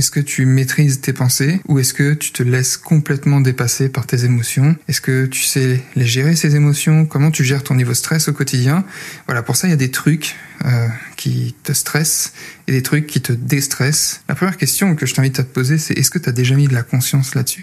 Est-ce que tu maîtrises tes pensées ou est-ce que tu te laisses complètement dépasser par tes émotions? Est-ce que tu sais les gérer ces émotions? Comment tu gères ton niveau stress au quotidien? Voilà, pour ça, il y a des trucs euh, qui te stressent et des trucs qui te déstressent. La première question que je t'invite à te poser, c'est est-ce que tu as déjà mis de la conscience là-dessus?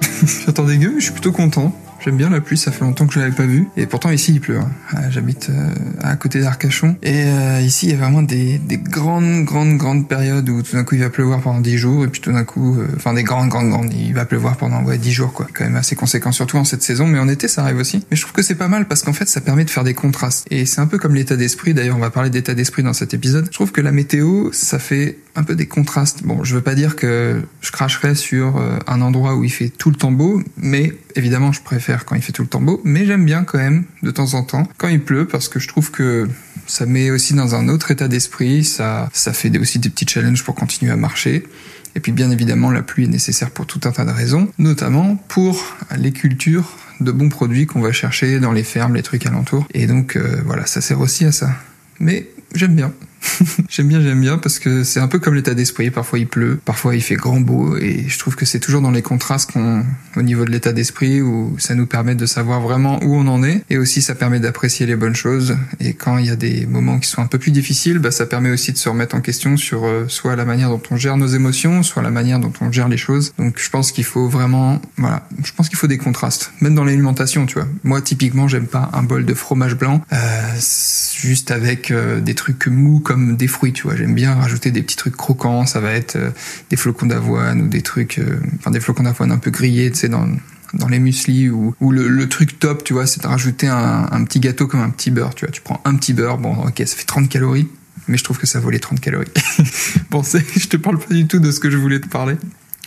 J'attendais gueux, mais je suis plutôt content. J'aime bien la pluie, ça fait longtemps que je l'avais pas vue. Et pourtant ici il pleut. Hein. Euh, j'habite euh, à côté d'Arcachon. Et euh, ici il y a vraiment des, des, grandes, grandes, grandes périodes où tout d'un coup il va pleuvoir pendant 10 jours. Et puis tout d'un coup, enfin des grandes, grandes, grandes, il va pleuvoir pendant ouais, 10 jours quoi. Quand même assez conséquent, surtout en cette saison. Mais en été ça arrive aussi. Mais je trouve que c'est pas mal parce qu'en fait ça permet de faire des contrastes. Et c'est un peu comme l'état d'esprit. D'ailleurs on va parler d'état d'esprit dans cet épisode. Je trouve que la météo ça fait un peu des contrastes. Bon, je veux pas dire que je cracherai sur un endroit où il fait tout le temps beau, mais évidemment je préfère quand il fait tout le temps beau, mais j'aime bien quand même de temps en temps quand il pleut parce que je trouve que ça met aussi dans un autre état d'esprit, ça, ça fait aussi des petits challenges pour continuer à marcher. Et puis bien évidemment, la pluie est nécessaire pour tout un tas de raisons, notamment pour les cultures de bons produits qu'on va chercher dans les fermes, les trucs alentours. Et donc euh, voilà, ça sert aussi à ça. Mais j'aime bien. j'aime bien, j'aime bien parce que c'est un peu comme l'état d'esprit. Parfois il pleut, parfois il fait grand beau et je trouve que c'est toujours dans les contrastes qu'on, au niveau de l'état d'esprit où ça nous permet de savoir vraiment où on en est et aussi ça permet d'apprécier les bonnes choses. Et quand il y a des moments qui sont un peu plus difficiles, bah, ça permet aussi de se remettre en question sur euh, soit la manière dont on gère nos émotions, soit la manière dont on gère les choses. Donc je pense qu'il faut vraiment, voilà, je pense qu'il faut des contrastes, même dans l'alimentation, tu vois. Moi typiquement j'aime pas un bol de fromage blanc euh, juste avec euh, des trucs mous comme des fruits, tu vois. J'aime bien rajouter des petits trucs croquants. Ça va être euh, des flocons d'avoine ou des trucs, euh, enfin des flocons d'avoine un peu grillés, tu sais, dans dans les muesli ou, ou le, truc top, tu vois, c'est de rajouter un, un, petit gâteau comme un petit beurre, tu vois. Tu prends un petit beurre, bon, ok, ça fait 30 calories, mais je trouve que ça vaut les 30 calories. bon, je te parle pas du tout de ce que je voulais te parler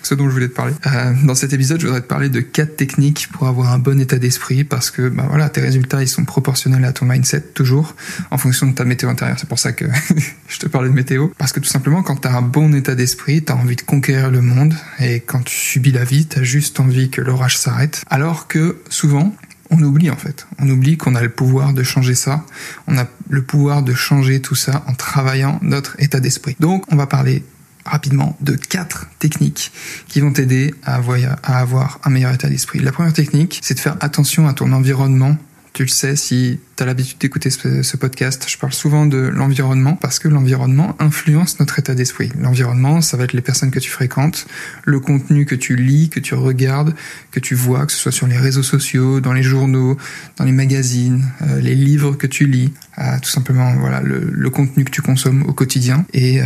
ce dont je voulais te parler. Euh, dans cet épisode, je voudrais te parler de quatre techniques pour avoir un bon état d'esprit parce que bah voilà, tes résultats ils sont proportionnels à ton mindset toujours en fonction de ta météo intérieure. C'est pour ça que je te parlais de météo parce que tout simplement quand tu as un bon état d'esprit, tu as envie de conquérir le monde et quand tu subis la vie, tu as juste envie que l'orage s'arrête. Alors que souvent, on oublie en fait. On oublie qu'on a le pouvoir de changer ça. On a le pouvoir de changer tout ça en travaillant notre état d'esprit. Donc, on va parler rapidement de quatre techniques qui vont t'aider à avoir un meilleur état d'esprit. La première technique, c'est de faire attention à ton environnement tu le sais, si tu as l'habitude d'écouter ce, podcast, je parle souvent de l'environnement parce que l'environnement influence notre état d'esprit. L'environnement, ça va être les personnes que tu fréquentes, le contenu que tu lis, que tu regardes, que tu vois, que ce soit sur les réseaux sociaux, dans les journaux, dans les magazines, euh, les livres que tu lis, tout simplement voilà le, contenu que tu consommes au quotidien. Et euh,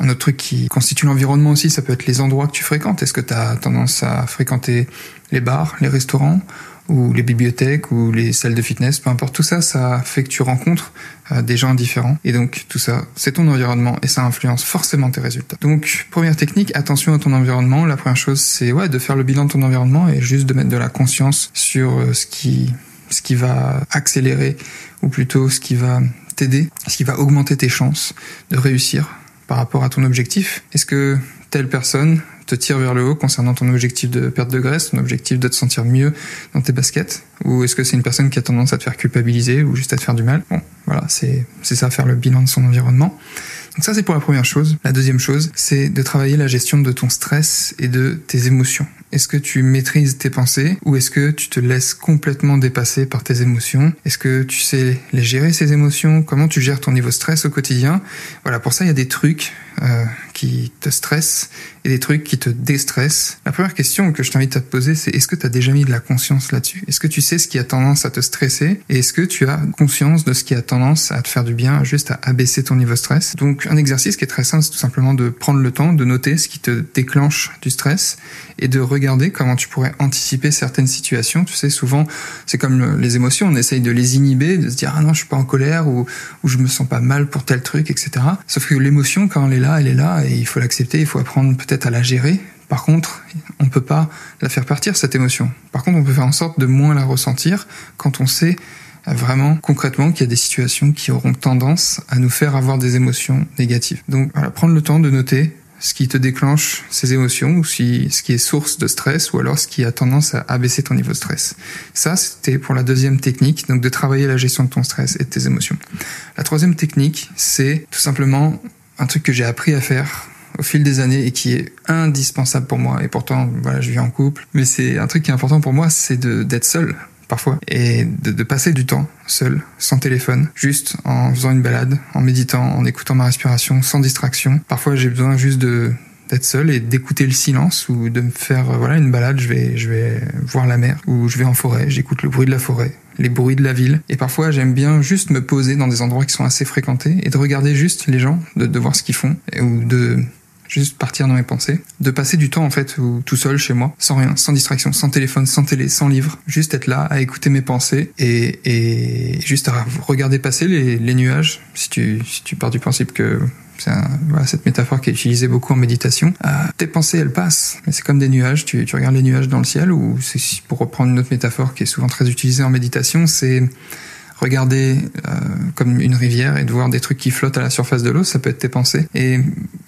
un autre truc qui constitue l'environnement aussi, ça peut être les endroits que tu fréquentes. Est-ce que tu as tendance à fréquenter les bars, les restaurants ou les bibliothèques ou les salles de fitness, peu importe tout ça, ça fait que tu rencontres euh, des gens différents et donc tout ça, c'est ton environnement et ça influence forcément tes résultats. Donc première technique, attention à ton environnement. La première chose, c'est ouais de faire le bilan de ton environnement et juste de mettre de la conscience sur euh, ce qui ce qui va accélérer ou plutôt ce qui va t'aider, ce qui va augmenter tes chances de réussir par rapport à ton objectif. Est-ce que telle personne te tire vers le haut concernant ton objectif de perte de graisse, ton objectif de te sentir mieux dans tes baskets? Ou est-ce que c'est une personne qui a tendance à te faire culpabiliser ou juste à te faire du mal? Bon, voilà, c'est ça, faire le bilan de son environnement. Donc ça, c'est pour la première chose. La deuxième chose, c'est de travailler la gestion de ton stress et de tes émotions. Est-ce que tu maîtrises tes pensées ou est-ce que tu te laisses complètement dépasser par tes émotions? Est-ce que tu sais les gérer ces émotions? Comment tu gères ton niveau stress au quotidien? Voilà, pour ça, il y a des trucs euh, qui te stressent et des trucs qui te déstressent. La première question que je t'invite à te poser, c'est est-ce que tu as déjà mis de la conscience là-dessus? Est-ce que tu sais ce qui a tendance à te stresser? Et est-ce que tu as conscience de ce qui a tendance à te faire du bien, juste à abaisser ton niveau stress? Donc un exercice qui est très simple, c'est tout simplement de prendre le temps de noter ce qui te déclenche du stress et de regarder comment tu pourrais anticiper certaines situations. Tu sais, souvent, c'est comme les émotions, on essaye de les inhiber, de se dire ah non, je suis pas en colère ou, ou je me sens pas mal pour tel truc, etc. Sauf que l'émotion, quand elle est là, elle est là et il faut l'accepter, il faut apprendre peut-être à la gérer. Par contre, on peut pas la faire partir cette émotion. Par contre, on peut faire en sorte de moins la ressentir quand on sait vraiment concrètement qu'il y a des situations qui auront tendance à nous faire avoir des émotions négatives. Donc prendre le temps de noter ce qui te déclenche ces émotions ou ce qui est source de stress ou alors ce qui a tendance à abaisser ton niveau de stress. Ça, c'était pour la deuxième technique, donc de travailler la gestion de ton stress et de tes émotions. La troisième technique, c'est tout simplement un truc que j'ai appris à faire au fil des années et qui est indispensable pour moi. Et pourtant, voilà, je vis en couple. Mais c'est un truc qui est important pour moi, c'est d'être seul parfois, et de, passer du temps seul, sans téléphone, juste en faisant une balade, en méditant, en écoutant ma respiration, sans distraction. Parfois, j'ai besoin juste de d'être seul et d'écouter le silence ou de me faire voilà une balade je vais je vais voir la mer ou je vais en forêt j'écoute le bruit de la forêt les bruits de la ville et parfois j'aime bien juste me poser dans des endroits qui sont assez fréquentés et de regarder juste les gens de voir ce qu'ils font ou de juste partir dans mes pensées, de passer du temps en fait tout seul chez moi, sans rien, sans distraction, sans téléphone, sans télé, sans livre, juste être là à écouter mes pensées et, et juste à regarder passer les, nuages. Si tu, si tu pars du principe que c'est voilà, cette métaphore qui est utilisée beaucoup en méditation. Euh, tes pensées, elles passent. C'est comme des nuages. Tu, tu regardes les nuages dans le ciel, ou pour reprendre une autre métaphore qui est souvent très utilisée en méditation, c'est regarder euh, comme une rivière et de voir des trucs qui flottent à la surface de l'eau, ça peut être tes pensées. Et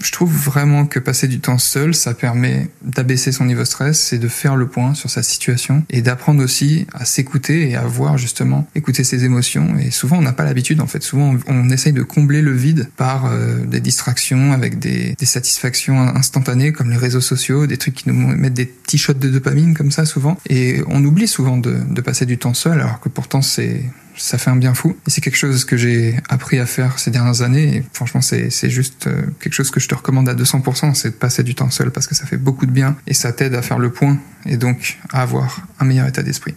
je trouve vraiment que passer du temps seul, ça permet d'abaisser son niveau stress et de faire le point sur sa situation et d'apprendre aussi à s'écouter et à voir justement écouter ses émotions. Et souvent, on n'a pas l'habitude, en fait. Souvent, on, essaye de combler le vide par euh, des distractions avec des, satisfactions instantanées comme les réseaux sociaux, des trucs qui nous mettent des petits shots de dopamine comme ça souvent. Et on oublie souvent de passer du temps seul alors que pourtant c'est ça fait un bien fou. Et c'est quelque chose que j'ai appris à faire ces dernières années. Et franchement, c'est, juste euh, quelque chose que je te recommande à 200%, c'est de passer du temps seul parce que ça fait beaucoup de bien et ça t'aide à faire le point et donc à avoir un meilleur état d'esprit.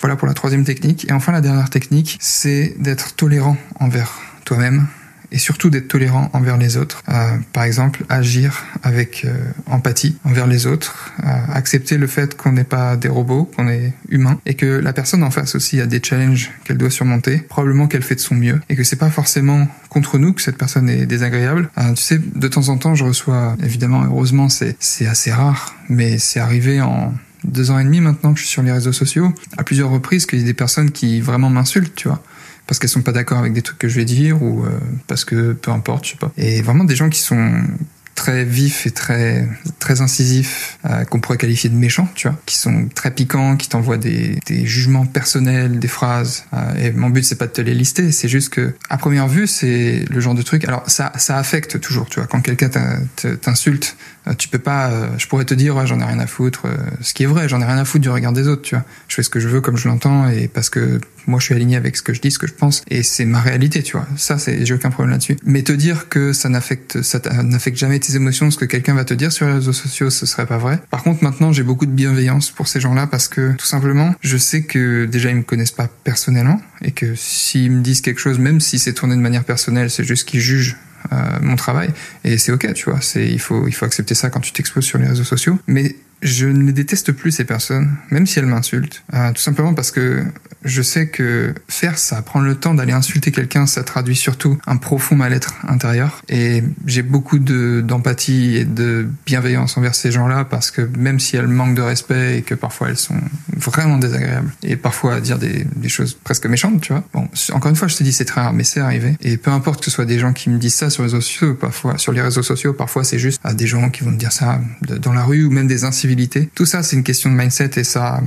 Voilà pour la troisième technique. Et enfin, la dernière technique, c'est d'être tolérant envers toi-même et surtout d'être tolérant envers les autres. Euh, par exemple, agir avec euh, empathie envers les autres, euh, accepter le fait qu'on n'est pas des robots, qu'on est humain, et que la personne en face aussi a des challenges qu'elle doit surmonter, probablement qu'elle fait de son mieux, et que c'est pas forcément contre nous que cette personne est désagréable. Euh, tu sais, de temps en temps, je reçois, évidemment, heureusement, c'est assez rare, mais c'est arrivé en deux ans et demi maintenant que je suis sur les réseaux sociaux, à plusieurs reprises qu'il y a des personnes qui vraiment m'insultent, tu vois parce qu'elles sont pas d'accord avec des trucs que je vais dire ou euh, parce que peu importe, je sais pas. Et vraiment des gens qui sont très vifs et très très incisifs euh, qu'on pourrait qualifier de méchants, tu vois, qui sont très piquants, qui t'envoient des, des jugements personnels, des phrases. Euh, et mon but c'est pas de te les lister, c'est juste que à première vue c'est le genre de truc. Alors ça ça affecte toujours, tu vois, quand quelqu'un t'insulte, tu peux pas. Je pourrais te dire j'en ai rien à foutre, ce qui est vrai, j'en ai rien à foutre du regard des autres, tu vois. Je fais ce que je veux comme je l'entends et parce que moi je suis aligné avec ce que je dis, ce que je pense et c'est ma réalité, tu vois. Ça c'est j'ai aucun problème là-dessus. Mais te dire que ça n'affecte ça n'affecte jamais tes émotions, ce que quelqu'un va te dire sur les réseaux sociaux, ce serait pas vrai. Par contre maintenant j'ai beaucoup de bienveillance pour ces gens-là parce que tout simplement je sais que déjà ils me connaissent pas personnellement et que s'ils me disent quelque chose, même si c'est tourné de manière personnelle, c'est juste qu'ils jugent euh, mon travail et c'est ok tu vois c'est il faut il faut accepter ça quand tu t'exposes sur les réseaux sociaux mais je ne les déteste plus ces personnes, même si elles m'insultent, euh, tout simplement parce que je sais que faire ça, prendre le temps d'aller insulter quelqu'un, ça traduit surtout un profond mal-être intérieur. Et j'ai beaucoup de d'empathie et de bienveillance envers ces gens-là parce que même si elles manquent de respect et que parfois elles sont vraiment désagréables et parfois à dire des, des choses presque méchantes, tu vois. Bon, encore une fois, je te dis c'est très rare, mais c'est arrivé. Et peu importe que ce soit des gens qui me disent ça sur les réseaux sociaux, parfois sur les réseaux sociaux, parfois c'est juste à des gens qui vont me dire ça dans la rue ou même des incivilités tout ça, c'est une question de mindset et ça,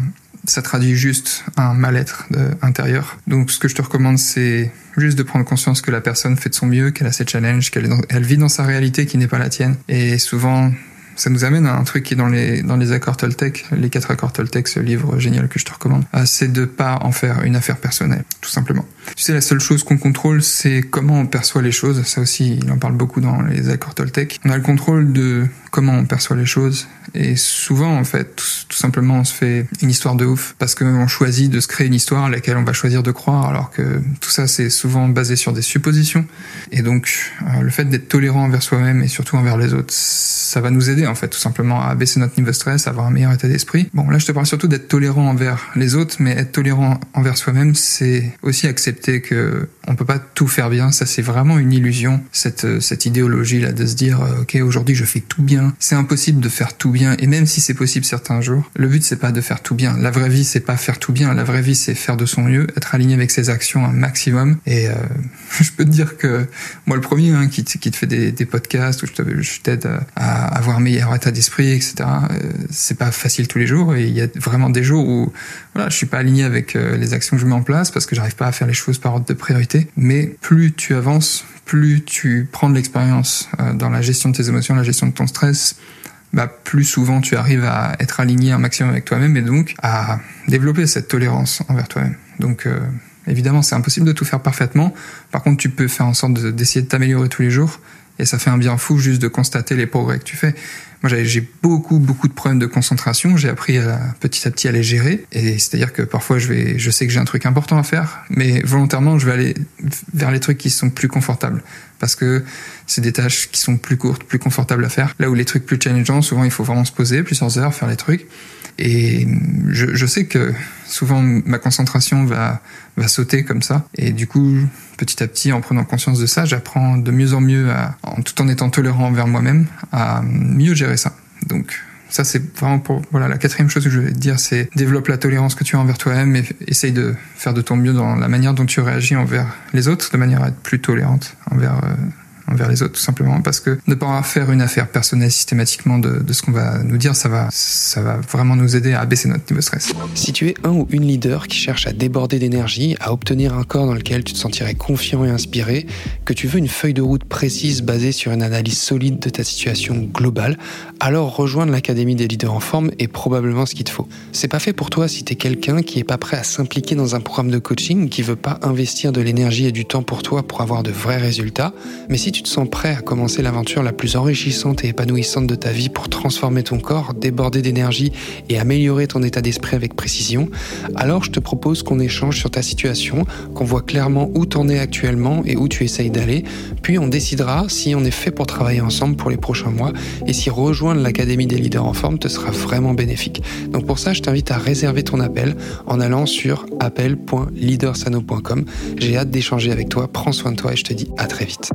ça traduit juste un mal-être intérieur. Donc, ce que je te recommande, c'est juste de prendre conscience que la personne fait de son mieux, qu'elle a ses challenges, qu'elle elle vit dans sa réalité qui n'est pas la tienne. Et souvent, ça nous amène à un truc qui est dans les dans les accords Toltec, les quatre accords Toltec, ce livre génial que je te recommande, euh, c'est de pas en faire une affaire personnelle, tout simplement. Tu sais, la seule chose qu'on contrôle, c'est comment on perçoit les choses. Ça aussi, il en parle beaucoup dans les accords Toltec. On a le contrôle de comment on perçoit les choses. Et souvent, en fait, tout, simplement, on se fait une histoire de ouf parce qu'on choisit de se créer une histoire à laquelle on va choisir de croire, alors que tout ça, c'est souvent basé sur des suppositions. Et donc, euh, le fait d'être tolérant envers soi-même et surtout envers les autres, ça va nous aider, en fait, tout simplement à baisser notre niveau de stress, à avoir un meilleur état d'esprit. Bon, là, je te parle surtout d'être tolérant envers les autres, mais être tolérant envers soi-même, c'est aussi accepter que On peut pas tout faire bien, ça c'est vraiment une illusion, cette, cette idéologie là de se dire euh, ok aujourd'hui je fais tout bien. C'est impossible de faire tout bien et même si c'est possible certains jours, le but c'est pas de faire tout bien. La vraie vie c'est pas faire tout bien, la vraie vie c'est faire de son mieux, être aligné avec ses actions un maximum. Et euh, je peux te dire que moi le premier hein, qui, qui te fait des, des podcasts où je t'aide à avoir meilleur état d'esprit, etc. Euh, c'est pas facile tous les jours et il y a vraiment des jours où voilà je suis pas aligné avec euh, les actions que je mets en place parce que j'arrive pas à faire les choses par ordre de priorité. Mais plus tu avances, plus tu prends de l'expérience euh, dans la gestion de tes émotions, la gestion de ton stress, bah, plus souvent tu arrives à être aligné un maximum avec toi-même et donc à développer cette tolérance envers toi-même. Donc euh, évidemment, c'est impossible de tout faire parfaitement. Par contre, tu peux faire en sorte d'essayer de t'améliorer tous les jours et ça fait un bien fou juste de constater les progrès que tu fais. Moi, j'ai beaucoup, beaucoup de problèmes de concentration. J'ai appris à, petit à petit à les gérer. Et c'est-à-dire que parfois, je vais, je sais que j'ai un truc important à faire, mais volontairement, je vais aller vers les trucs qui sont plus confortables. Parce que c'est des tâches qui sont plus courtes, plus confortables à faire. Là où les trucs plus challengeants, souvent, il faut vraiment se poser plusieurs heures, faire les trucs. Et je, je, sais que souvent ma concentration va, va sauter comme ça. Et du coup, petit à petit, en prenant conscience de ça, j'apprends de mieux en mieux, à, en, tout en étant tolérant envers moi-même, à mieux gérer ça. Donc ça c'est vraiment pour voilà la quatrième chose que je vais te dire c'est développe la tolérance que tu as envers toi-même et essaye de faire de ton mieux dans la manière dont tu réagis envers les autres de manière à être plus tolérante envers euh, envers les autres, tout simplement, parce que ne pas faire une affaire personnelle systématiquement de, ce qu'on va nous dire, ça va, ça va vraiment nous aider à baisser notre niveau de stress. Si tu es un ou une leader qui cherche à déborder d'énergie, à obtenir un corps dans lequel tu te sentirais confiant et inspiré, que tu veux une feuille de route précise basée sur une analyse solide de ta situation globale, alors rejoindre l'Académie des leaders en forme est probablement ce qu'il te faut. C'est pas fait pour toi si tu es quelqu'un qui est pas prêt à s'impliquer dans un programme de coaching, qui veut pas investir de l'énergie et du temps pour toi pour avoir de vrais résultats, mais si tu te sens prêt à commencer l'aventure la plus enrichissante et épanouissante de ta vie pour transformer ton corps, déborder d'énergie et améliorer ton état d'esprit avec précision, alors je te propose qu'on échange sur ta situation, qu'on voit clairement où t'en es actuellement et où tu essayes d'aller, puis on décidera si on est fait pour travailler ensemble pour les prochains mois et si rejoindre l'Académie des leaders en forme te sera vraiment bénéfique. Donc pour ça, je t'invite à réserver ton appel en allant sur appel.leadersano.com. J'ai hâte d'échanger avec toi, prends soin de toi et je te dis à très vite.